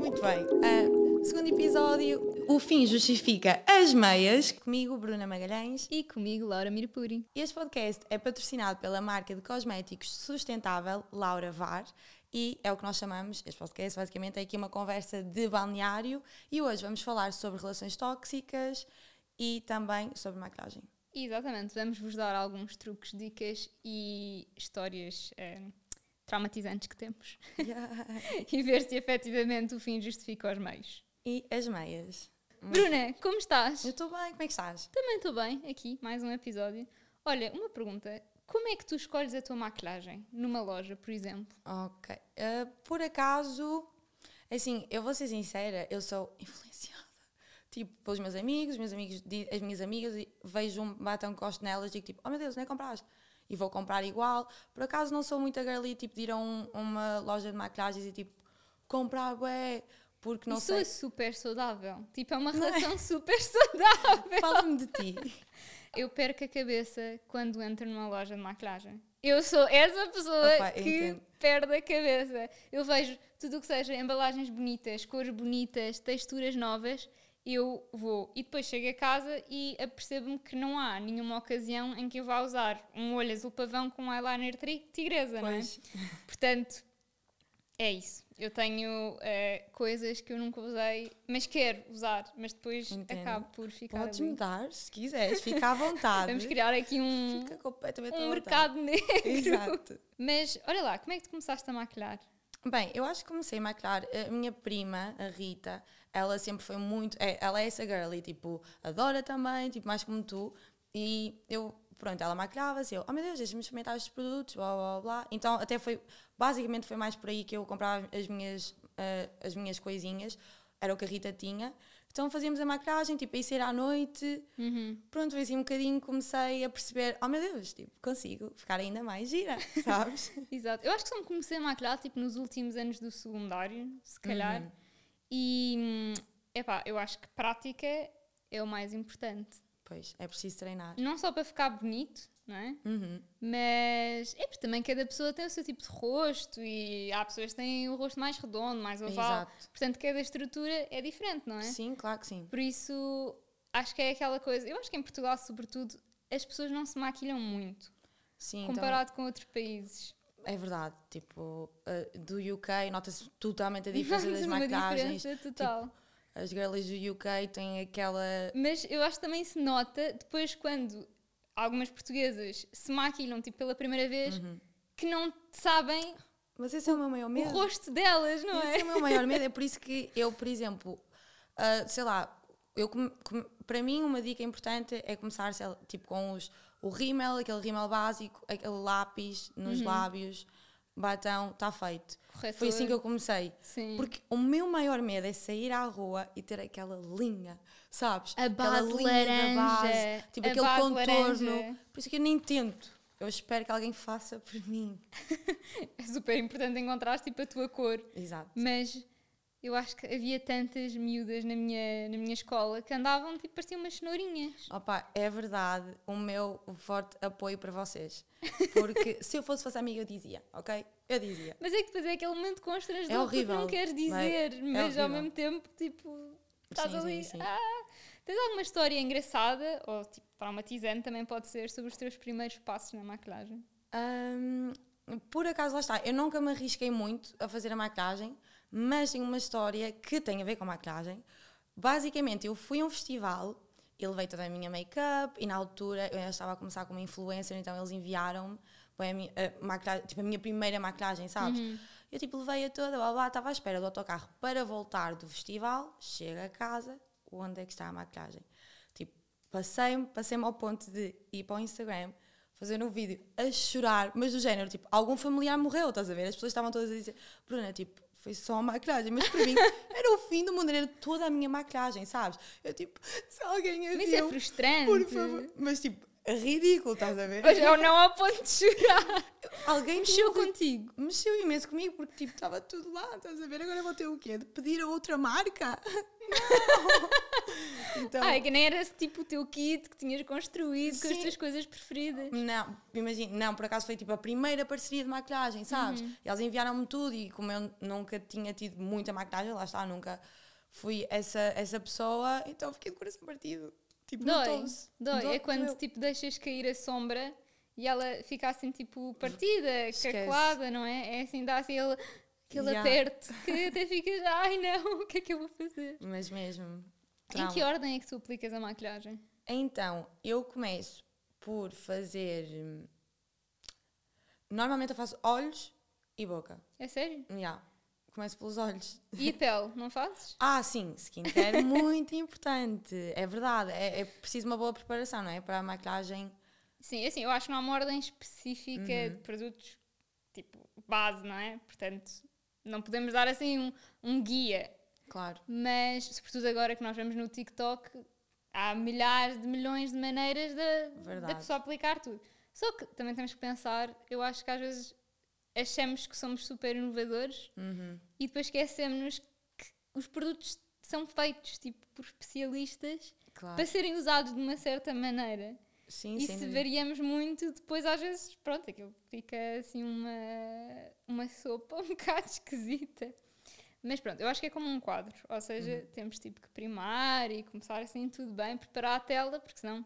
Muito bem. Uh, segundo episódio, o fim justifica as meias. Comigo, Bruna Magalhães. E comigo, Laura Mirpuri. Este podcast é patrocinado pela marca de cosméticos sustentável Laura VAR. E é o que nós chamamos, este podcast basicamente é aqui uma conversa de balneário. E hoje vamos falar sobre relações tóxicas e também sobre maquilhagem. Exatamente, vamos vos dar alguns truques, dicas e histórias eh, traumatizantes que temos Yeah. e ver se efetivamente o fim justifica os meios. E as meias. Bruna, como estás? Eu estou bem, como é que estás? Também estou bem, aqui, mais um episódio. Olha, uma pergunta: como é que tu escolhes a tua maquilhagem? Numa loja, por exemplo? Ok. Uh, por acaso, assim, eu vou ser sincera, eu sou influenciada. Tipo, pelos meus amigos, os meus amigos, as minhas amigas, e vejo um batom que gosto nelas e digo tipo, oh meu Deus, nem compraste? E vou comprar igual. Por acaso não sou muito a girly, tipo, de ir a um- uma loja de maquilhagens e tipo, comprar bué, porque não Isso sei. é super saudável. Tipo, é uma relação super saudável. Fala-me de ti. Eu perco a cabeça quando entro numa loja de maquilhagem. Eu sou essa pessoa Opa, que entendo. perde a cabeça. Eu vejo tudo o que seja embalagens bonitas, cores bonitas, texturas novas, eu vou. E depois chego a casa e apercebo-me que não há nenhuma ocasião em que eu vá usar um olho azul pavão com um eyeliner tigresa, não é? Pois. Portanto, é isso. Eu tenho eh, coisas que eu nunca usei, mas quero usar, mas depois Entendo. acabo por ficar Podes ali. mudar, se quiseres, fica à vontade. Vamos criar aqui um, Fica completamente um mercado negro. Exato. Mas olha lá, como é que tu começaste a maquilhar? Bem, eu acho que comecei a maquilhar. A minha prima, a Rita, ela sempre foi muito. é, ela é essa girly, tipo, adora também, tipo, mais como tu. E eu, pronto, ela maquilhava-se. Eu, oh meu Deus, deixa-me experimentar estes produtos, blá blá blá. Então, até foi. Basicamente, foi mais por aí que eu comprava as minhas, ah, as minhas coisinhas. Era o que a Rita tinha. Então, fazíamos a maquilhagem, tipo, a ser à noite. Pronto, foi assim um bocadinho. Comecei a perceber, oh meu Deus, tipo, consigo ficar ainda mais gira, sabes? Exato. Eu acho que só me comecei a maquilhar tipo nos últimos anos do secundário, se calhar. Uhum. E hum, epá, eu acho que prática é o mais importante. pois, é preciso treinar. Não só para ficar bonito, não é? Uhum. Mas é porque também cada pessoa tem o seu tipo de rosto e há pessoas que têm o rosto mais redondo, mais oval. Exato. Portanto, cada estrutura é diferente, não é? Sim, claro que sim. Por isso, acho que é aquela coisa. Eu acho que em Portugal, sobretudo, as pessoas não se maquilham muito Sim, então, comparado com outros países. É verdade. Tipo, uh, do UK nota-se totalmente a diferença das uma maquilhagens. diferença total. As girlies do UK têm aquela. Mas eu acho que também se nota depois quando algumas portuguesas se maquilham tipo, pela primeira vez Uhum. que não sabem Mas esse é o meu maior o medo. rosto delas, não Esse é? é o meu maior medo. É por isso que eu, por exemplo, uh, sei lá, eu come- come- para mim uma dica importante é começar sei tipo, com os, o rímel, aquele rímel básico, aquele lápis nos lábios, batom, está feito. Foi Corretor. assim que eu comecei. Sim. Porque o meu maior medo é sair à rua e ter aquela linha, sabes? A aquela linha laranja, da base, tipo aquele contorno. laranja. Por isso que eu nem tento. Eu espero que alguém faça por mim. É super importante encontrar tipo a tua cor. Exato. Mas eu acho que havia tantas miúdas na minha, na minha escola que andavam tipo pareciam umas cenourinhas. Opa, é verdade, o meu forte apoio para vocês. Porque se eu fosse vossa amiga, eu dizia, ok? Eu dizia. Mas é que depois é aquele momento constrangedor É horrível, não queres não dizer, é? É mas ao mesmo tempo, tipo, estás Sim, ali. sim, sim. Ah, tens alguma história engraçada ou tipo traumatizante também pode ser sobre os teus primeiros passos na maquilhagem? Hum, por acaso, lá está, eu nunca me arrisquei muito a fazer a maquilhagem, mas tenho uma história que tem a ver com a maquilhagem. Basicamente, eu fui a um festival e levei toda a minha make-up e na altura eu ainda estava a começar como influencer, então eles enviaram-me a, a tipo, a minha primeira maquilhagem, sabes? Eu tipo levei-a toda, blá, blá, estava à espera do autocarro para voltar do festival, chego a casa, onde é que está a maquilhagem? Tipo, passei-me, passei-me ao ponto de ir para o Instagram, fazer um vídeo a chorar, mas do género, tipo, algum familiar morreu, estás a ver? As pessoas estavam todas a dizer, Bruna, tipo, foi só maquilhagem, mas para mim era o fim do mundo, era toda a minha maquilhagem, sabes? Eu tipo, se alguém a Mas isso é viu, frustrante. por favor. Mas tipo, ridículo, estás a ver? Mas eu não ao ponto de chorar. Alguém Mexeu tinha- contigo. Mexeu imenso comigo porque tipo estava tudo lá, estás a ver? Agora vou ter o quê? De pedir a outra marca? Não! então, é que nem era tipo o teu kit que tinhas construído com as Sim. tuas coisas preferidas. não, imagina, não, por acaso foi tipo a primeira parceria de maquilhagem, sabes? Uhum. E eles enviaram-me tudo e como eu nunca tinha tido muita maquilhagem, lá está, nunca fui essa, essa pessoa, então fiquei de coração partido. Tipo, Dói, dói. Dói, É quando tipo deixas cair a sombra e ela fica assim tipo partida, Esquece. não é? É assim, dá assim ele, aquele Ya. aperto que até ficas, ai não, o que é que eu vou fazer? Mas mesmo. Em que ordem é que tu aplicas a maquilhagem? Então, eu começo por fazer. hum, Normalmente eu faço olhos e boca. É sério? Yeah. Começo pelos olhos. E a pele, não fazes? Ah, sim, skincare é muito importante. É verdade. É, é preciso uma boa preparação, não é? Para a maquilhagem. Sim, assim, eu acho que não há uma ordem específica Uhum. de produtos tipo base, não é? Portanto, não podemos dar assim um, um guia. Claro. Mas, sobretudo agora que nós vemos no TikTok, há milhares de milhões de maneiras da pessoa aplicar tudo. Só que também temos que pensar, eu acho que às vezes achamos que somos super inovadores Uhum. e depois esquecemos que os produtos são feitos tipo, por especialistas Claro. para serem usados de uma certa maneira. Sim, E se dúvida. variamos muito, depois às vezes, pronto, aquilo fica assim uma, uma sopa um bocado esquisita. Mas pronto, eu acho que é como um quadro, ou seja, Uhum. temos tipo que primar e começar assim tudo bem, preparar a tela, porque senão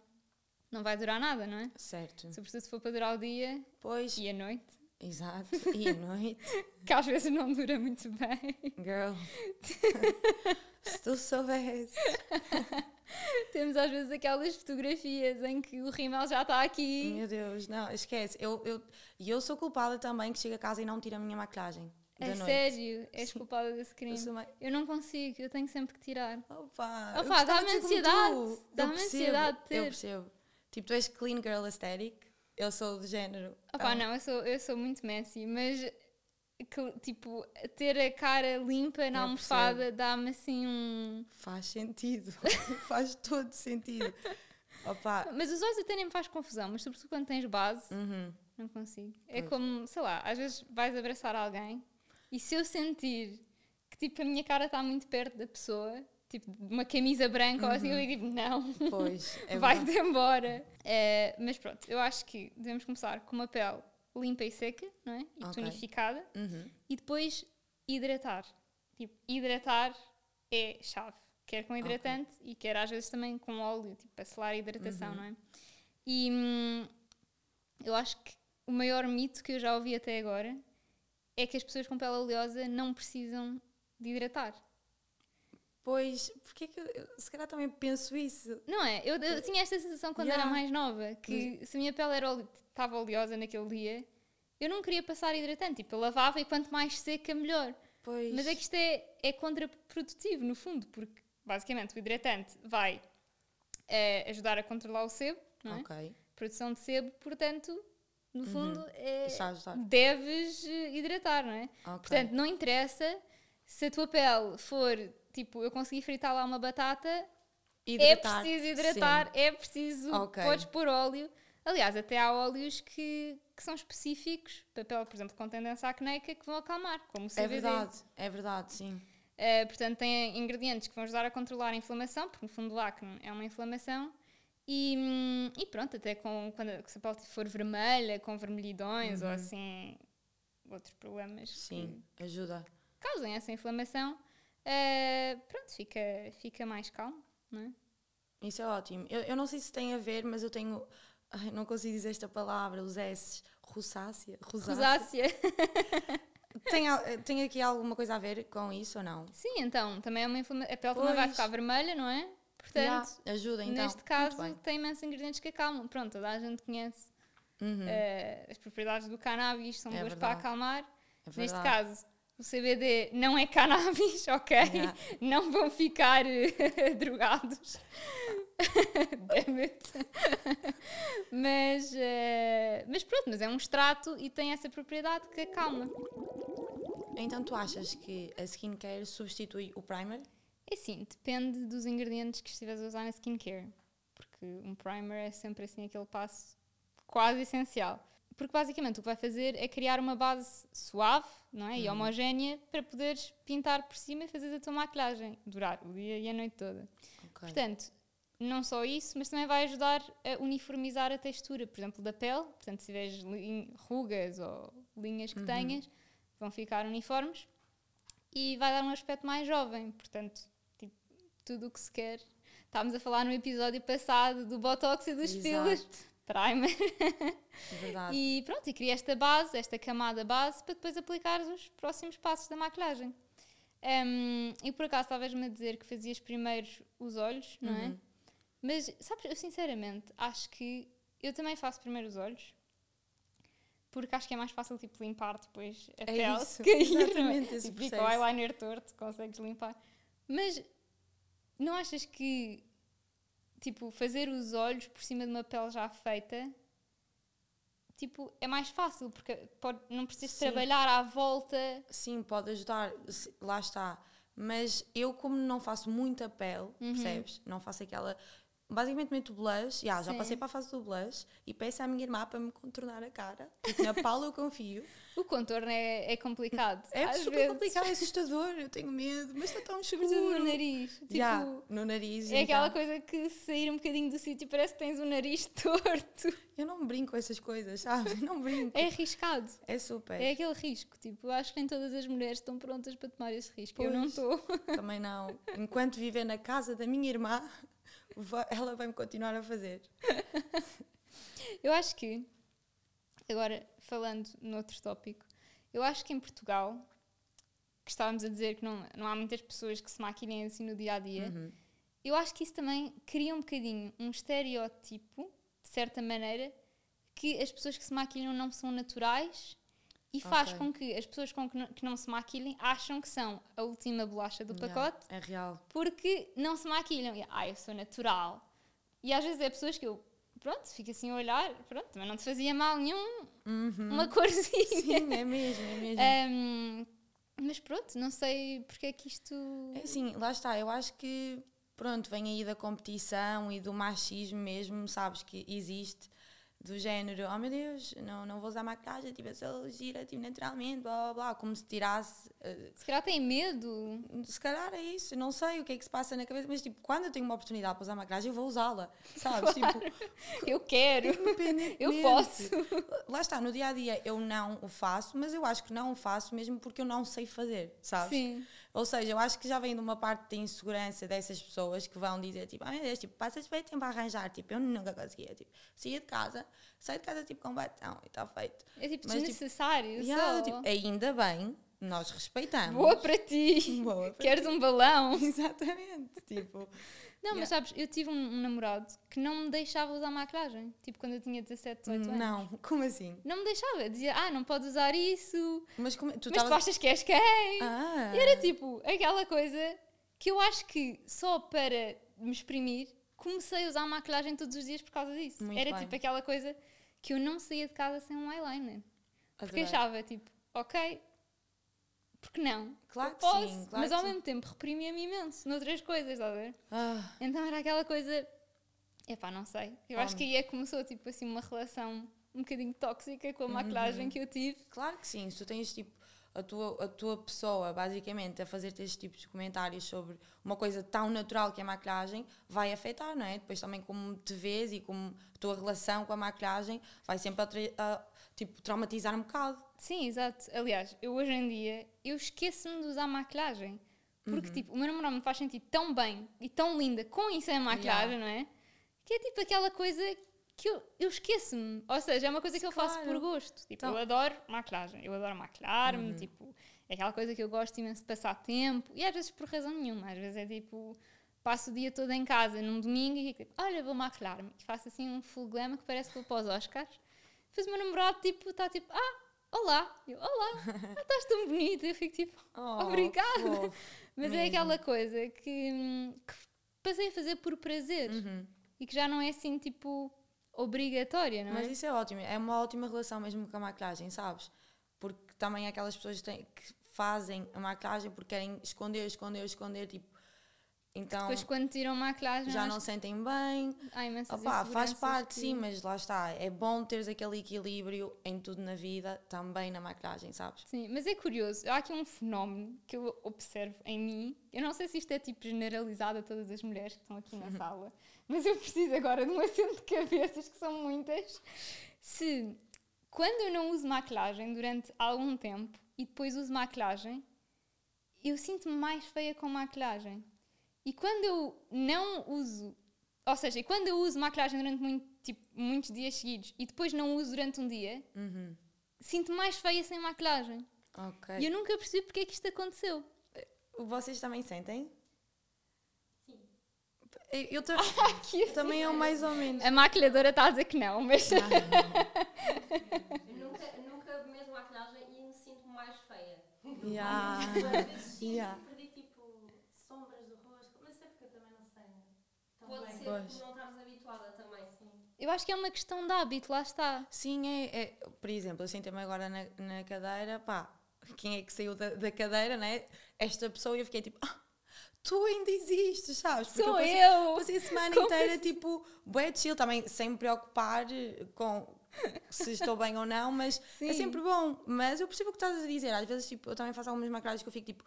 não vai durar nada, não é? Certo. Sobretudo se for para durar o dia Pois, e a noite, exato. E à noite, que às vezes não dura muito bem. girl. Se tu soubesse. Temos às vezes aquelas fotografias em que o rímel já está aqui. Meu Deus, não, esquece. Eu, eu, e eu sou culpada também que chego a casa e não tiro a minha maquilhagem. É noite. sério, és Sim. culpada desse Eu crime. sou uma- Eu não consigo, eu tenho sempre que tirar. Opa, Opa, eu dá-me ansiedade, dá-me Eu ansiedade de Eu ter. percebo. Tipo, tu és clean girl aesthetic, eu sou do género. Opá, ah, não, eu sou, eu sou muito messy, mas que, tipo, ter a cara limpa na Eu almofada dá-me assim um. Faz sentido. faz todo sentido. Opa, Mas os olhos até nem me faz confusão, mas sobretudo quando tens base, uhum, não consigo. É Pois. como, sei lá, às vezes vais abraçar alguém e se eu sentir que tipo a minha cara está muito perto da pessoa, tipo uma camisa branca ou assim, eu digo tipo, não. pois, é vai-te embora. Eh, mas pronto, eu acho que devemos começar com uma pele limpa e seca, não é? E Ok. tonificada. Uhum, E depois hidratar. Tipo, hidratar é chave. Quer com hidratante e quer às vezes também com óleo, tipo, para selar a hidratação, Uhum. não é? E hum, eu acho que o maior mito que eu já ouvi até agora é que as pessoas com pele oleosa não precisam de hidratar. Pois, porque é que eu, se calhar também penso isso? Não é? Eu, eu tinha esta sensação quando Yeah. era mais nova, que se a minha pele era estava oleosa naquele dia, eu não queria passar hidratante. Tipo, eu lavava e quanto mais seca, melhor. Pois, Mas é que isto é, é contraprodutivo, no fundo, porque basicamente o hidratante vai eh, ajudar a controlar o sebo, não é? ok, Produção de sebo, portanto, no fundo, é, deves eh, hidratar, não é? Ok, Portanto, não interessa se a tua pele for tipo, eu consegui fritar lá uma batata, é Hidratar, preciso hidratar, sim. é preciso, Ok. podes pôr óleo. Aliás, até há óleos que, que são específicos para pele, por exemplo, com tendência acnéica, que vão acalmar, como o CBD. É verdade, é verdade, sim. Uh, portanto, tem ingredientes que vão ajudar a controlar a inflamação, porque no fundo o acne é uma inflamação. E, hum, e pronto, até com, quando se a pele for vermelha, com vermelhidões ou assim, outros problemas Sim, ajuda. causem essa inflamação, uh, pronto, fica, fica mais calmo, não é? Isso é ótimo. Eu, eu não sei se tem a ver, mas eu tenho. Ai, não consigo dizer esta palavra, os S. Rosácea? Rosácea. Tem, al- tem aqui alguma coisa a ver com isso ou não? Sim, então, também é uma inflamação. A pele também vai Pois. ficar vermelha, não é? Portanto, Yeah, ajuda então. neste caso, tem imensos ingredientes que acalmam. Pronto, toda a gente conhece Uhum, uh, as propriedades do cannabis, são É boas para verdade. acalmar. é Neste caso, o CBD não é cannabis, ok? Yeah. Não vão ficar eh, drogados. Damn it. mas, eh, mas pronto, mas é um extrato e tem essa propriedade que acalma. Então tu achas que a skincare substitui o primer? É sim, depende dos ingredientes que estiveres a usar na skincare. Porque que um primer é sempre assim aquele passo quase essencial. Porque basicamente o que vai fazer é criar uma base suave não é? e Uhum. homogénea para poderes pintar por cima e fazer a tua maquilhagem, durar o dia e a noite toda. Ok. Portanto, não só isso, mas também vai ajudar a uniformizar a textura, por exemplo, da pele. Portanto, se tiveres rugas ou linhas que tenhas, vão ficar uniformes e vai dar um aspecto mais jovem. Portanto, tipo, tudo o que se quer. Estávamos a falar no episódio passado do Botox e dos. Exato. Primer. É Verdade. E pronto, e cria esta base, esta camada base, para depois aplicar os próximos passos da maquilhagem. Um, e por acaso estavas-me a dizer que fazias primeiro os olhos, não é? Uhum. Mas, sabes, eu sinceramente acho que eu também faço primeiro os olhos. Porque acho que é mais fácil, tipo, limpar depois a É pele isso, cair. é? exatamente, esse Tipo, fica o eyeliner torto, consegues limpar. Mas não achas que, tipo, fazer os olhos por cima de uma pele já feita, tipo, é mais fácil, porque pode, não precisas Sim. trabalhar à volta. Sim, pode ajudar, lá está. Mas eu, como não faço muita pele, Uhum. percebes? Não faço aquela. Basicamente meto blush, já, já Sim. passei para a fase do blush e peço à minha irmã para me contornar a cara. Porque Na Paula eu confio. O contorno é, é complicado. É super vezes. complicado, é assustador, eu tenho medo, mas está tão seguro. no nariz. Tipo, Já, no nariz. É aquela então, coisa que sair um bocadinho do sítio parece que tens o nariz torto. Eu não brinco com essas coisas, sabe? Não brinco. É arriscado. É super. É aquele risco. Tipo, acho que nem todas as mulheres estão prontas para tomar esse risco. Eu não Pois. estou. Também não. Enquanto viver na casa da minha irmã, ela vai-me continuar a fazer. Eu acho que, agora falando noutro tópico, eu acho que em Portugal, que estávamos a dizer que não, não há muitas pessoas que se maquilhem assim no dia a dia, Uhum. eu acho que isso também cria um bocadinho um estereótipo, de certa maneira, que as pessoas que se maquilham não são naturais e faz Ok. com que as pessoas com que, não, que não se maquilhem acham que são a última bolacha do Yeah, pacote É real. porque não se maquilham. E, ah, eu sou natural. E às vezes é pessoas que eu, pronto, fico assim a olhar, pronto, mas não te fazia mal nenhum, uma corzinha. Sim, é mesmo, é mesmo. Ahm, mas pronto, não sei porque é que isto. É assim, lá está, eu acho que, pronto, vem aí da competição e do machismo mesmo, sabes, que existe, do género, oh meu Deus, não, não vou usar maquilhagem, tipo, eu sou gira, tipo, naturalmente, blá blá blá, como se tirasse, eh, Se calhar tem medo. se calhar é isso, não sei o que é que se passa na cabeça, mas tipo, quando eu tenho uma oportunidade para usar maquilhagem, eu vou usá-la, sabes, tipo, Eu quero. Eu posso. Lá está, no dia a dia eu não o faço, mas eu acho que não o faço mesmo porque eu não sei fazer, sabes? Sim. Ou seja, eu acho que já vem de uma parte de insegurança dessas pessoas que vão dizer, tipo, ah, meu Deus, tipo, passas bem tempo a arranjar, tipo, eu nunca conseguia, tipo, saía de casa, saio de casa, tipo, com batom e está feito. É tipo Mas, tipo, desnecessário. Yeah, só. tipo, ainda bem, nós respeitamos. Boa para ti. Boa para Queres um balão? Exatamente, tipo, Não, mas sabes, eu tive um, um namorado que não me deixava usar maquilhagem. Tipo, quando eu tinha 17, 18 anos. não, como assim? Não me deixava. Dizia, ah, não podes usar isso. Mas como, tu mas tu estavas- achas que és quem? Ah, E era tipo, aquela coisa que eu acho que só para me exprimir comecei a usar maquilhagem todos os dias por causa disso. Muito era bem. tipo aquela coisa que eu não saía de casa sem um eyeliner. Porque adorei. achava tipo, ok, porque não? Claro que posso, sim, claro mas ao sim. mesmo tempo reprimia-me imenso noutras coisas, estás a ver? Ah, Então era aquela coisa, epá, não sei. Eu acho que aí é que começou tipo assim uma relação um bocadinho tóxica com a Uhum. maquilhagem que eu tive. Claro que sim, se tu tens tipo a tua, a tua pessoa basicamente a fazer-te estes tipos de comentários sobre uma coisa tão natural que é a maquilhagem, vai afetar, não é? Depois também como te vês e como a tua relação com a maquilhagem vai sempre a, a, tipo, traumatizar um bocado. Sim, exato. Aliás, eu hoje em dia, eu esqueço-me de usar maquilhagem. Porque, Uhum. tipo, o meu namorado me faz sentir tão bem e tão linda com e sem maquilhagem, não é? Que é tipo aquela coisa que eu, eu esqueço-me. Ou seja, é uma coisa que eu faço por gosto. Tipo, Então- eu adoro maquilhagem. Eu adoro maquilhar-me, Uhum. tipo, é aquela coisa que eu gosto imenso de passar tempo. E às vezes por razão nenhuma. Às vezes é tipo, passo o dia todo em casa num domingo e fico tipo, olha, vou maquilhar-me. E faço assim um full glam que parece que vou para os Oscars. Depois o meu namorado, tipo, está tipo, ah, olá. Eu, olá, ah, estás tão bonita. Eu fico tipo, Oh, Obrigada. mas é Mesmo. aquela coisa que, hum, que passei a fazer por prazer Uhum. e que já não é assim, tipo, obrigatória, não Mas é? isso é ótimo, é uma ótima relação mesmo com a maquilhagem, sabes? Porque também há aquelas pessoas que, têm- que fazem a maquilhagem porque querem esconder, esconder, esconder, tipo, Então Depois quando tiram maquilhagem, já não sentem bem. há imensas Opá, faz parte, que- sim, mas lá está. É bom teres aquele equilíbrio em tudo na vida, também na maquilhagem, sabes? Sim, mas é curioso. Há aqui um fenómeno que eu observo em mim. Eu não sei se isto é tipo generalizado a todas as mulheres que estão aqui na sala, mas eu preciso agora de um assento de cabeças, que são muitas. Se quando eu não uso maquilhagem durante algum tempo e depois uso maquilhagem, eu sinto-me mais feia com maquilhagem. E quando eu não uso, ou seja, quando eu uso maquilhagem durante muito, tipo, muitos dias seguidos e depois não uso durante um dia, Uhum. sinto-me mais feia sem maquilhagem. Ok. E eu nunca percebi porque é que isto aconteceu. Vocês também sentem? Sim. Eu, ta- assim, também eu mais ou menos. A maquilhadora está a dizer que não, mas. Eu nunca, eu nunca meto maquilhagem e me sinto mais feia. Yeah. Às vezes Yeah. perdi tipo sombras do rosto, mas é porque eu também não sei. tão Pode bem. ser. Pois. não estarmos habituada também, sim. Eu acho que é uma questão de hábito, lá está. Sim, é, é- Por exemplo, eu sentei-me agora na, na cadeira, pá, quem é que saiu da, da cadeira, né? Esta pessoa e eu fiquei tipo, ah, tu ainda existes, sabes? Porque Sou passei, eu! Passei a semana Como inteira, tipo, bué chill, também sem me preocupar com se estou bem ou não, mas é Sim. sempre bom. Mas eu percebo o que estás a dizer. Às vezes, tipo, eu também faço algumas maquiagens que eu fico tipo,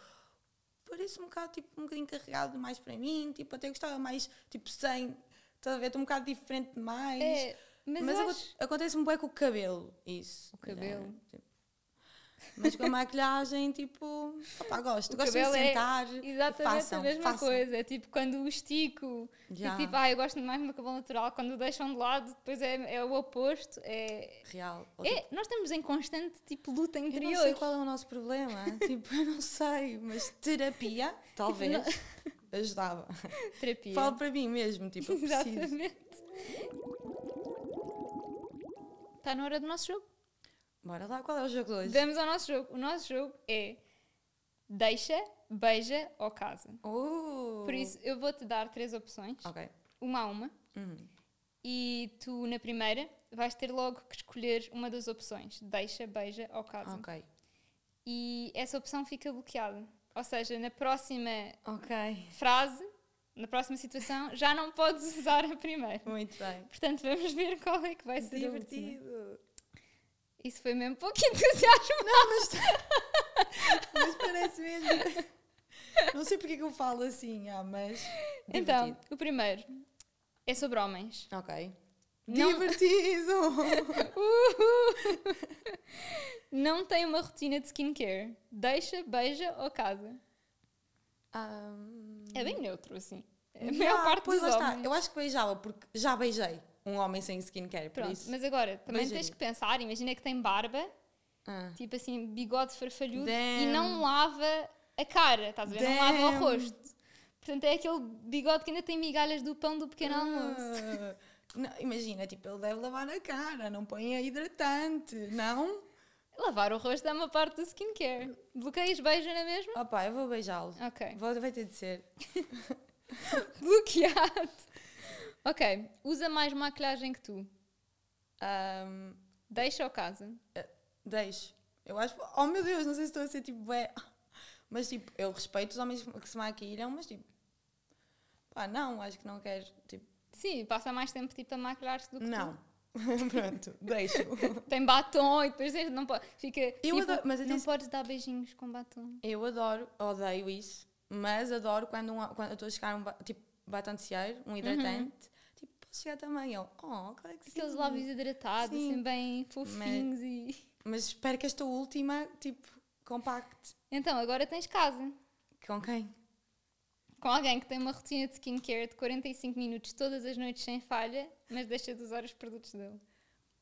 parece um bocado, tipo, um bocadinho carregado demais para mim, tipo, até gostava mais, tipo, sem, estás a ver, estou um bocado diferente demais. É, mas, Mas, acho... acontece-me bem com o cabelo, isso. O cabelo. Já, tipo. Mas com a maquilhagem, tipo, opá, gosto. O gosto de é sentar. Exatamente façam, a mesma façam. coisa. É tipo quando o estico. Já. É tipo, ah, eu gosto mais do meu cabelo natural. Quando o deixam de lado, depois é, é o oposto. É, Real. Ou, é, tipo, nós estamos em constante tipo, luta eu não interior. sei qual é o nosso problema. tipo, eu não sei. Mas terapia, talvez, ajudava. Terapia. Falo para mim mesmo, tipo, eu preciso. Exatamente. Está na hora do nosso jogo. Bora lá, qual é o jogo de hoje? Vamos ao nosso jogo. O nosso jogo é deixa, beija ou casa. Uh. Por isso, eu vou-te dar três opções, Ok. uma a uma, Uhum. e tu, na primeira, vais ter logo que escolher uma das opções: deixa, beija ou casa. Ok. E essa opção fica bloqueada. Ou seja, na próxima Ok. frase, na próxima situação, já não podes usar a primeira. Muito bem. Portanto, vamos ver qual é que vai ser. Divertido. Isso foi mesmo pouco entusiasmo. Mas parece mesmo. Não sei porque é que eu falo assim, ah, mas. Então, divertido. o primeiro é sobre homens. Ok. Não- Divertido! Uhul! Não tem uma rotina de skincare. Deixa, beija ou casa? Ahm, É bem neutro, assim. A maior parte pois dos lá está. homens. Eu acho que beijava, porque já beijei um homem sem skincare, por Pronto, isso. mas agora, também Beijaria. tens que pensar, imagina que tem barba, Ah. tipo assim, bigode farfalhudo, e Damn. não lava a cara, estás a ver? Não lava o Damn. rosto. Portanto, é aquele bigode que ainda tem migalhas do pão do pequeno almoço. Ah. Não, imagina, tipo, ele deve lavar a cara, não põe a hidratante, não? Lavar o rosto é uma parte do skincare. Bloqueias, beija na mesma? Opá, eu vou beijá-lo. Ok. Vou, vai ter de ser. Bloqueado. Ok. Usa mais maquilhagem que tu. Ahm, Deixa ou casa? deixo. Eu acho. Oh meu Deus, não sei se estou a ser tipo. É. Mas tipo, eu respeito os homens que se maquilham, mas tipo. Pá, não, acho que não quero. Tipo, Sim, passa mais tempo tipo a maquilhar-se do que não. Pronto, deixo. tu. Tem batom e depois não pode. Fica. Eu tipo, adoro- mas não atenção- podes dar beijinhos com batom. Eu adoro, odeio isso, mas adoro quando, um, quando eu estou a chegar um tipo, batom de cieiro, um hidratante. Tipo, posso chegar também. Eu, oh, claro que sim. Aqueles lábios hidratados, Sim. assim bem fofinhos e. Mas espero que esta última, tipo, compacte. Então, agora tens casa. Com quem? Com alguém que tem uma rotina de skincare de 45 minutos todas as noites sem falha, mas deixa de usar os produtos dele.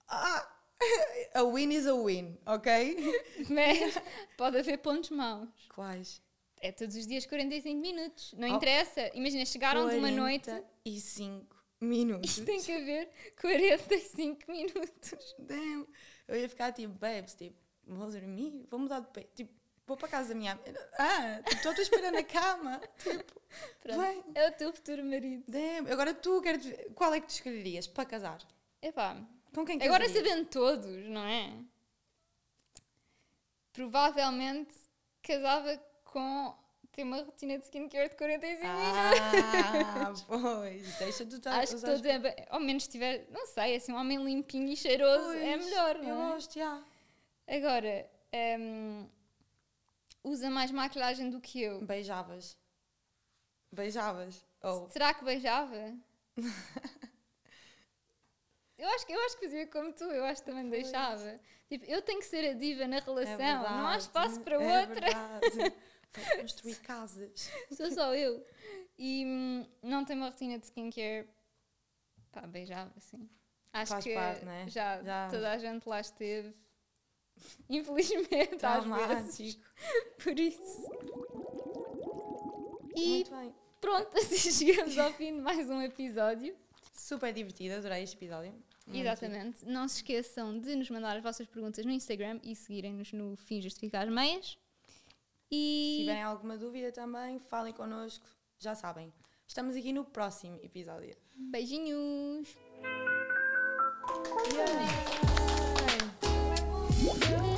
Ah! A win is a win, ok? Mas pode haver pontos maus. Quais? É todos os dias 45 minutos. Não Oh. interessa. Imagina, chegaram de uma noite. E 5 minutos. Tem que haver 45 minutos. Damn. Eu ia ficar tipo, babes, tipo, vou dormir, vou mudar de pé. Tipo, vou para casa da minha. Ah, tipo, estou a esperar na cama. Tipo, Pronto. Bem. É o teu futuro marido. damn. Agora tu, quero te ver- qual é que tu escolherias para casar? Epá, Com quem agora casarias? sabendo todos, não é? Provavelmente casava com ter uma rotina de skincare de 45 Ah, pois. Deixa tu estar Acho que todos, é, ao menos tiver, não sei, assim, um homem limpinho e cheiroso é melhor, Eu não é? gosto, já. Agora, hum, usa mais maquilhagem do que eu. Beijavas. Beijavas. Oh. Será que beijava? eu, acho, que- eu acho que fazia como tu, eu acho que também Pois. deixava. Tipo, eu tenho que ser a diva na É relação, verdade, não há espaço para é outra. verdade. Vai construir casas. Sou só eu. E hum, não tenho uma rotina de skincare. Pá, beijava, sim. Acho Faz que parte, né? já, Já. toda a gente lá esteve. Infelizmente, às. Traumático. Por isso. E pronto, assim chegamos ao fim de mais um episódio. Super divertido, adorei este episódio. Muito. Exatamente. Não se esqueçam de nos mandar as vossas perguntas no Instagram e seguirem-nos no Fim Justificar as Meias. Se E tiverem alguma dúvida também, falem connosco. Já sabem. Estamos aqui no próximo episódio. beijinhos! Yeah.